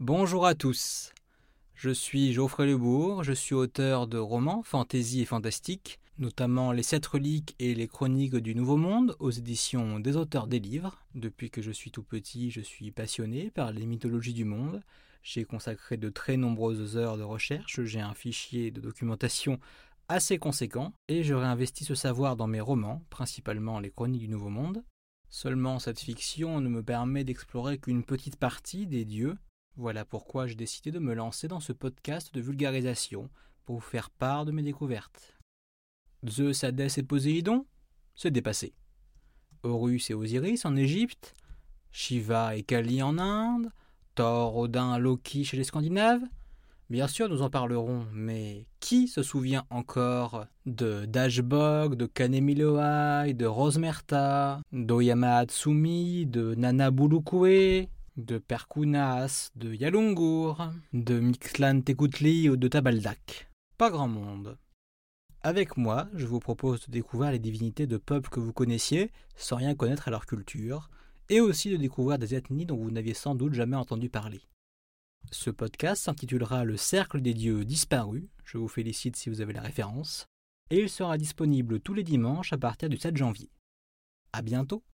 Bonjour à tous. Je suis Geoffrey Lebourg, je suis auteur de romans, fantasy et fantastique, notamment Les Sept Reliques et Les Chroniques du Nouveau Monde aux éditions des auteurs des livres. Depuis que je suis tout petit, je suis passionné par les mythologies du monde. J'ai consacré de très nombreuses heures de recherche, j'ai un fichier de documentation assez conséquent et je réinvestis ce savoir dans mes romans, principalement les Chroniques du Nouveau Monde. Seulement cette fiction ne me permet d'explorer qu'une petite partie des dieux. Voilà pourquoi j'ai décidé de me lancer dans ce podcast de vulgarisation pour vous faire part de mes découvertes. Zeus, Hadès et Poséidon C'est dépassé. Horus et Osiris en Égypte, Shiva et Kali en Inde, Thor, Odin, Loki chez les Scandinaves Bien sûr, nous en parlerons, mais qui se souvient encore de Dashbog, de Kanemiloai, de Rosmerta, d'Oyama Hatsumi, de Nana Bulukwe, de Perkunas, de Yalungur, de Mixlan Tekutli ou de Tabaldak Pas grand monde. Avec moi, je vous propose de découvrir les divinités de peuples que vous connaissiez sans rien connaître à leur culture, et aussi de découvrir des ethnies dont vous n'aviez sans doute jamais entendu parler. Ce podcast s'intitulera Le cercle des dieux disparus, je vous félicite si vous avez la référence, et il sera disponible tous les dimanches à partir du 7 janvier. À bientôt